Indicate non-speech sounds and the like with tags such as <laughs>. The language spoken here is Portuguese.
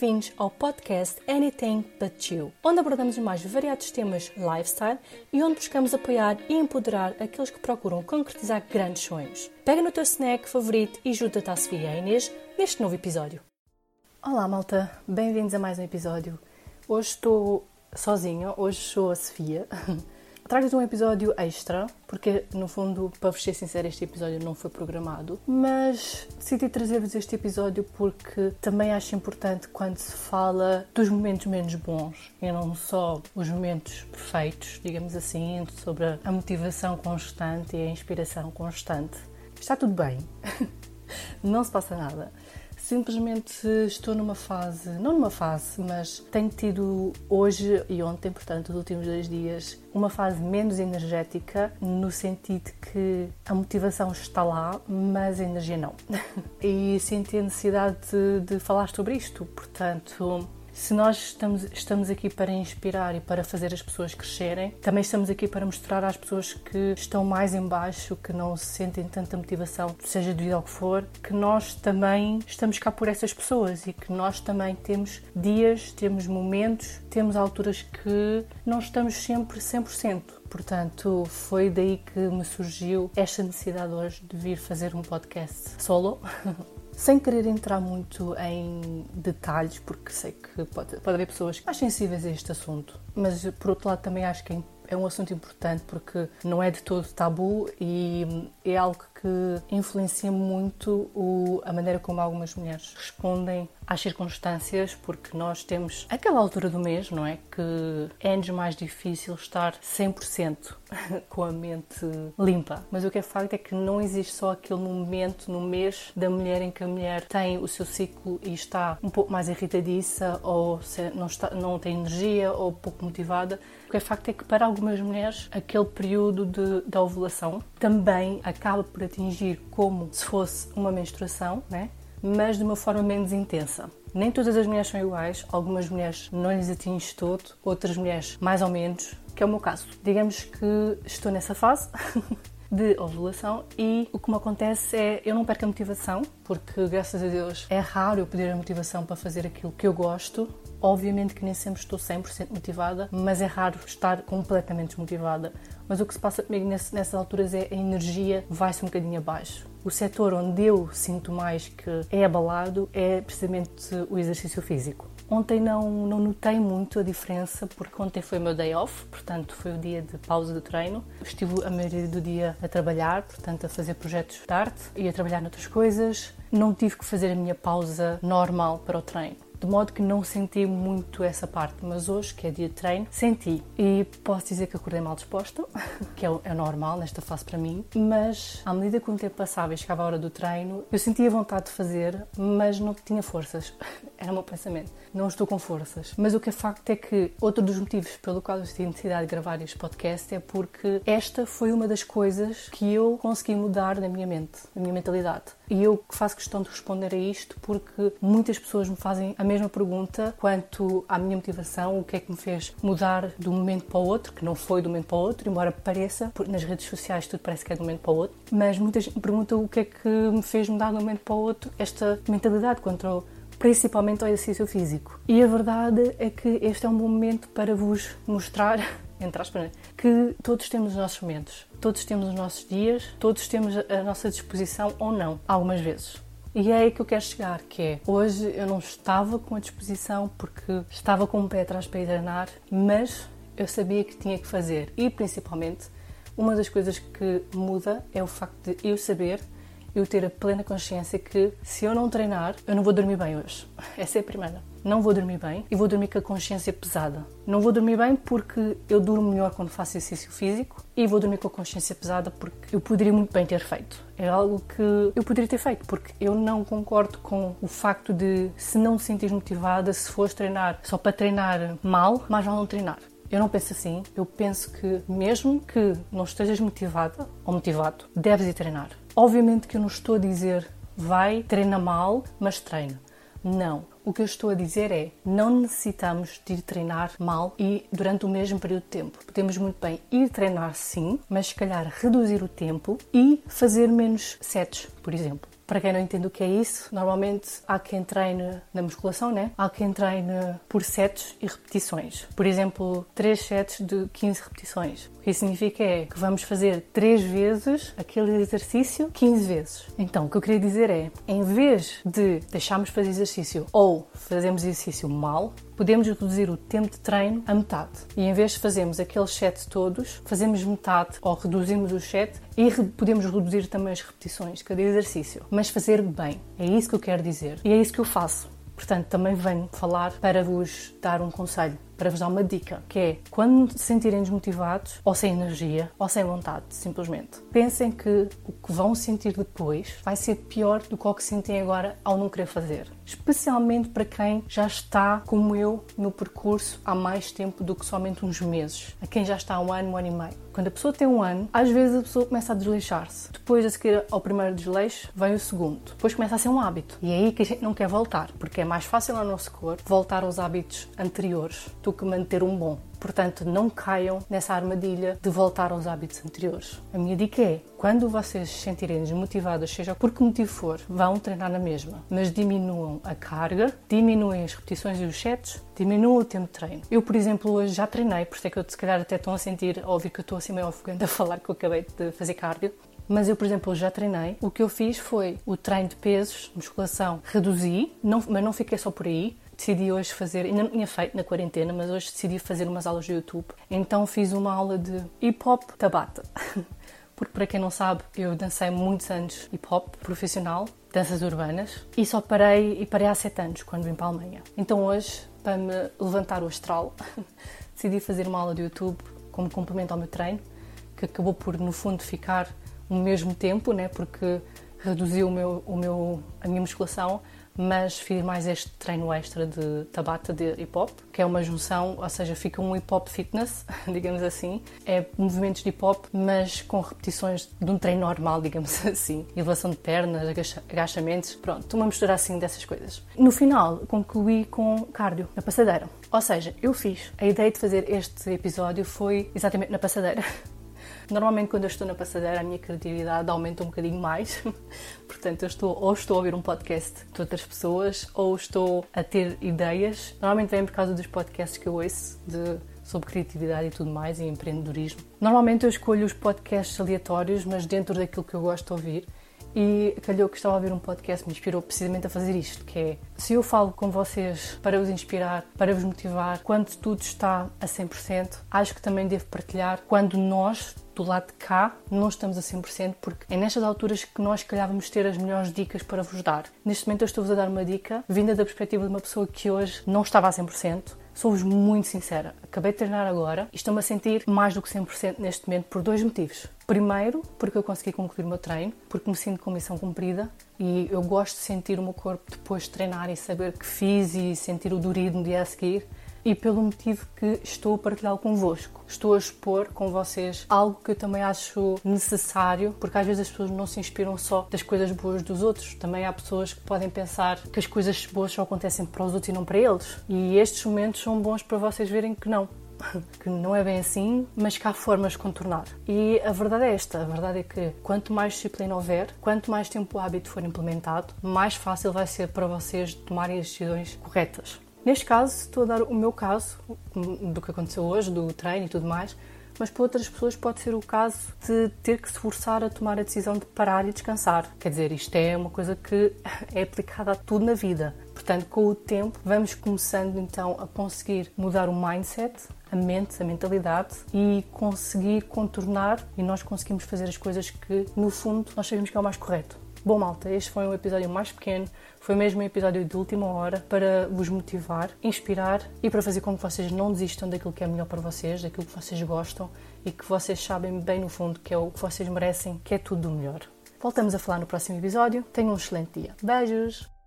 Bem-vindos ao podcast Anything But You, onde abordamos os mais variados temas lifestyle e onde buscamos apoiar e empoderar aqueles que procuram concretizar grandes sonhos. Pega no teu snack favorito e junta-te à Sofia e à Inês neste novo episódio. Olá, malta, bem-vindos a mais um episódio. Hoje estou sozinha, hoje sou a Sofia. <laughs> Trago-te um episódio extra, porque no fundo, para vos ser sincera, este episódio não foi programado, mas decidi trazer-vos este episódio porque também acho importante quando se fala dos momentos menos bons e não só os momentos perfeitos, digamos assim, sobre a motivação constante e a inspiração constante. Está tudo bem, <laughs> não se passa nada. Simplesmente estou numa fase, não numa fase, mas tenho tido hoje e ontem, portanto, os últimos dois dias, uma fase menos energética, no sentido que a motivação está lá, mas a energia não. <laughs> e senti a necessidade de, de falar sobre isto, portanto se nós estamos, estamos aqui para inspirar e para fazer as pessoas crescerem, também estamos aqui para mostrar às pessoas que estão mais em baixo, que não sentem tanta motivação, seja devido ao que for, que nós também estamos cá por essas pessoas e que nós também temos dias, temos momentos, temos alturas que não estamos sempre 100%. Portanto, foi daí que me surgiu esta necessidade hoje de vir fazer um podcast solo. <laughs> sem querer entrar muito em detalhes, porque sei que pode, pode haver pessoas mais sensíveis a este assunto, mas por outro lado também acho que é é um assunto importante porque não é de todo tabu e é algo que influencia muito o, a maneira como algumas mulheres respondem às circunstâncias, porque nós temos aquela altura do mês, não é? Que é-nos mais difícil estar 100% <laughs> com a mente limpa. Mas o que é facto é que não existe só aquele momento no mês da mulher em que a mulher tem o seu ciclo e está um pouco mais irritadiça ou não, está, não tem energia ou pouco motivada. O que é facto é que para algumas mulheres aquele período de, da ovulação também acaba por atingir como se fosse uma menstruação, né? mas de uma forma menos intensa. Nem todas as mulheres são iguais, algumas mulheres não lhes atinge todo, outras mulheres mais ou menos, que é o meu caso. Digamos que estou nessa fase <laughs> de ovulação e o que me acontece é eu não perco a motivação, porque graças a Deus é raro eu perder a motivação para fazer aquilo que eu gosto. Obviamente que nem sempre estou 100% motivada, mas é raro estar completamente desmotivada. Mas o que se passa comigo nessas alturas é a energia vai-se um bocadinho abaixo. O setor onde eu sinto mais que é abalado é precisamente o exercício físico. Ontem não, não notei muito a diferença, porque ontem foi o meu day off, portanto foi o dia de pausa do treino. Estive a maioria do dia a trabalhar, portanto a fazer projetos de arte e a trabalhar noutras coisas. Não tive que fazer a minha pausa normal para o treino de modo que não senti muito essa parte, mas hoje, que é dia de treino, senti. E posso dizer que acordei mal disposta, <laughs> que é, é normal nesta fase para mim, mas à medida que o tempo passava e chegava a hora do treino, eu sentia vontade de fazer, mas não tinha forças. <laughs> Era o meu pensamento. Não estou com forças. Mas o que é facto é que outro dos motivos pelo qual eu tive necessidade de gravar este podcast é porque esta foi uma das coisas que eu consegui mudar na minha mente, na minha mentalidade. E eu faço questão de responder a isto porque muitas pessoas me fazem a mesma pergunta quanto à minha motivação, o que é que me fez mudar de um momento para o outro, que não foi de um momento para o outro, embora pareça, nas redes sociais tudo parece que é de um momento para o outro, mas muitas me perguntam o que é que me fez mudar de um momento para o outro esta mentalidade contra principalmente ao exercício físico. E a verdade é que este é um bom momento para vos mostrar <laughs> entre aspas, né? que todos temos os nossos momentos, todos temos os nossos dias, todos temos a nossa disposição ou não, algumas vezes. E é aí que eu quero chegar, que é, hoje eu não estava com a disposição porque estava com o pé atrás para ir mas eu sabia que tinha que fazer. E principalmente, uma das coisas que muda é o facto de eu saber eu ter a plena consciência que se eu não treinar, eu não vou dormir bem hoje. <laughs> Essa é a primeira. Não vou dormir bem e vou dormir com a consciência pesada. Não vou dormir bem porque eu durmo melhor quando faço exercício físico e vou dormir com a consciência pesada porque eu poderia muito bem ter feito. É algo que eu poderia ter feito porque eu não concordo com o facto de se não te sentir motivada, se fores treinar só para treinar mal, mais vale não treinar. Eu não penso assim. Eu penso que, mesmo que não estejas motivada ou motivado, deves ir treinar. Obviamente que eu não estou a dizer vai, treina mal, mas treina. Não. O que eu estou a dizer é não necessitamos de ir treinar mal e durante o mesmo período de tempo. Podemos muito bem ir treinar sim, mas se calhar reduzir o tempo e fazer menos sets, por exemplo. Para quem não entende o que é isso, normalmente há quem treine na musculação, né? Há quem treine por sets e repetições. Por exemplo, 3 sets de 15 repetições. O que isso significa é que vamos fazer 3 vezes aquele exercício 15 vezes. Então, o que eu queria dizer é, em vez de deixarmos fazer exercício ou fazermos exercício mal, podemos reduzir o tempo de treino a metade. E em vez de fazermos aqueles sets todos, fazemos metade ou reduzimos o set e podemos reduzir também as repetições de cada exercício. Mas fazer bem. É isso que eu quero dizer. E é isso que eu faço. Portanto, também venho falar para vos dar um conselho para vos dar uma dica, que é quando se sentirem desmotivados, ou sem energia, ou sem vontade, simplesmente, pensem que o que vão sentir depois vai ser pior do que o que sentem agora ao não querer fazer. Especialmente para quem já está, como eu, no percurso há mais tempo do que somente uns meses. A quem já está há um ano, um ano e meio. Quando a pessoa tem um ano, às vezes a pessoa começa a desleixar-se. Depois, a seguir ao primeiro desleixo, vem o segundo. Depois começa a ser um hábito. E é aí que a gente não quer voltar, porque é mais fácil ao nosso corpo voltar aos hábitos anteriores do que manter um bom. Portanto, não caiam nessa armadilha de voltar aos hábitos anteriores. A minha dica é: quando vocês se sentirem desmotivados, seja por que motivo for, vão treinar na mesma, mas diminuam a carga, diminuem as repetições e os sets, diminuam o tempo de treino. Eu, por exemplo, hoje já treinei, por isso é que eu se calhar até estou a sentir, a ouvir que eu estou assim meio ofegante a falar que eu acabei de fazer cardio. Mas eu, por exemplo, já treinei. O que eu fiz foi o treino de pesos, musculação, reduzi, não, mas não fiquei só por aí decidi hoje fazer, ainda não tinha feito na quarentena, mas hoje decidi fazer umas aulas de YouTube. Então fiz uma aula de hip hop tabata. <laughs> Porque, para quem não sabe, eu dancei muitos anos hip hop profissional, danças urbanas, e só parei e parei há sete anos, quando vim para a Alemanha. Então, hoje, para me levantar o astral, <laughs> decidi fazer uma aula de YouTube como complemento ao meu treino, que acabou por, no fundo, ficar o mesmo tempo, né? porque reduziu o meu, o meu, a minha musculação, mas fiz mais este treino extra de Tabata de hip hop, que é uma junção, ou seja, fica um hip hop fitness, <laughs> digamos assim. É movimentos de hip hop, mas com repetições de um treino normal, <laughs> digamos assim. Elevação de pernas, agachamentos, pronto, uma mistura assim dessas coisas. No final, concluí com cardio, na passadeira. Ou seja, eu fiz. A ideia de fazer este episódio foi exatamente na passadeira. <laughs> Normalmente, quando eu estou na passadeira, a minha criatividade aumenta um bocadinho mais. <laughs> Portanto, eu estou, ou estou a ouvir um podcast de outras pessoas, ou estou a ter ideias. Normalmente vem por causa dos podcasts que eu ouço de sobre criatividade e tudo mais, e empreendedorismo. Normalmente eu escolho os podcasts aleatórios, mas dentro daquilo que eu gosto de ouvir. E calhou que estava a ouvir um podcast que me inspirou precisamente a fazer isto, que é se eu falo com vocês para vos inspirar, para vos motivar, quando tudo está a 100%, acho que também devo partilhar quando nós do lado de cá não estamos a 100% porque é nestas alturas que nós calhávamos ter as melhores dicas para vos dar. Neste momento eu estou-vos a dar uma dica vinda da perspectiva de uma pessoa que hoje não estava a 100%. Sou-vos muito sincera, acabei de treinar agora e estou-me a sentir mais do que 100% neste momento por dois motivos. Primeiro, porque eu consegui concluir o meu treino, porque me sinto com missão cumprida e eu gosto de sentir o meu corpo depois de treinar e saber que fiz e sentir o dorido no dia a seguir e pelo motivo que estou a partilhá-lo convosco. Estou a expor com vocês algo que eu também acho necessário, porque às vezes as pessoas não se inspiram só das coisas boas dos outros. Também há pessoas que podem pensar que as coisas boas só acontecem para os outros e não para eles. E estes momentos são bons para vocês verem que não <laughs> que não é bem assim, mas que há formas de contornar. E a verdade é esta: a verdade é que quanto mais disciplina houver, quanto mais tempo o hábito for implementado, mais fácil vai ser para vocês tomarem as decisões corretas. Neste caso, estou a dar o meu caso do que aconteceu hoje, do treino e tudo mais, mas para outras pessoas pode ser o caso de ter que se forçar a tomar a decisão de parar e descansar. Quer dizer, isto é uma coisa que <laughs> é aplicada a tudo na vida. Portanto, com o tempo, vamos começando então a conseguir mudar o mindset, a mente, a mentalidade e conseguir contornar e nós conseguimos fazer as coisas que, no fundo, nós sabemos que é o mais correto. Bom, malta, este foi um episódio mais pequeno, foi mesmo um episódio de última hora para vos motivar, inspirar e para fazer com que vocês não desistam daquilo que é melhor para vocês, daquilo que vocês gostam e que vocês sabem bem no fundo que é o que vocês merecem, que é tudo do melhor. Voltamos a falar no próximo episódio. Tenham um excelente dia. Beijos!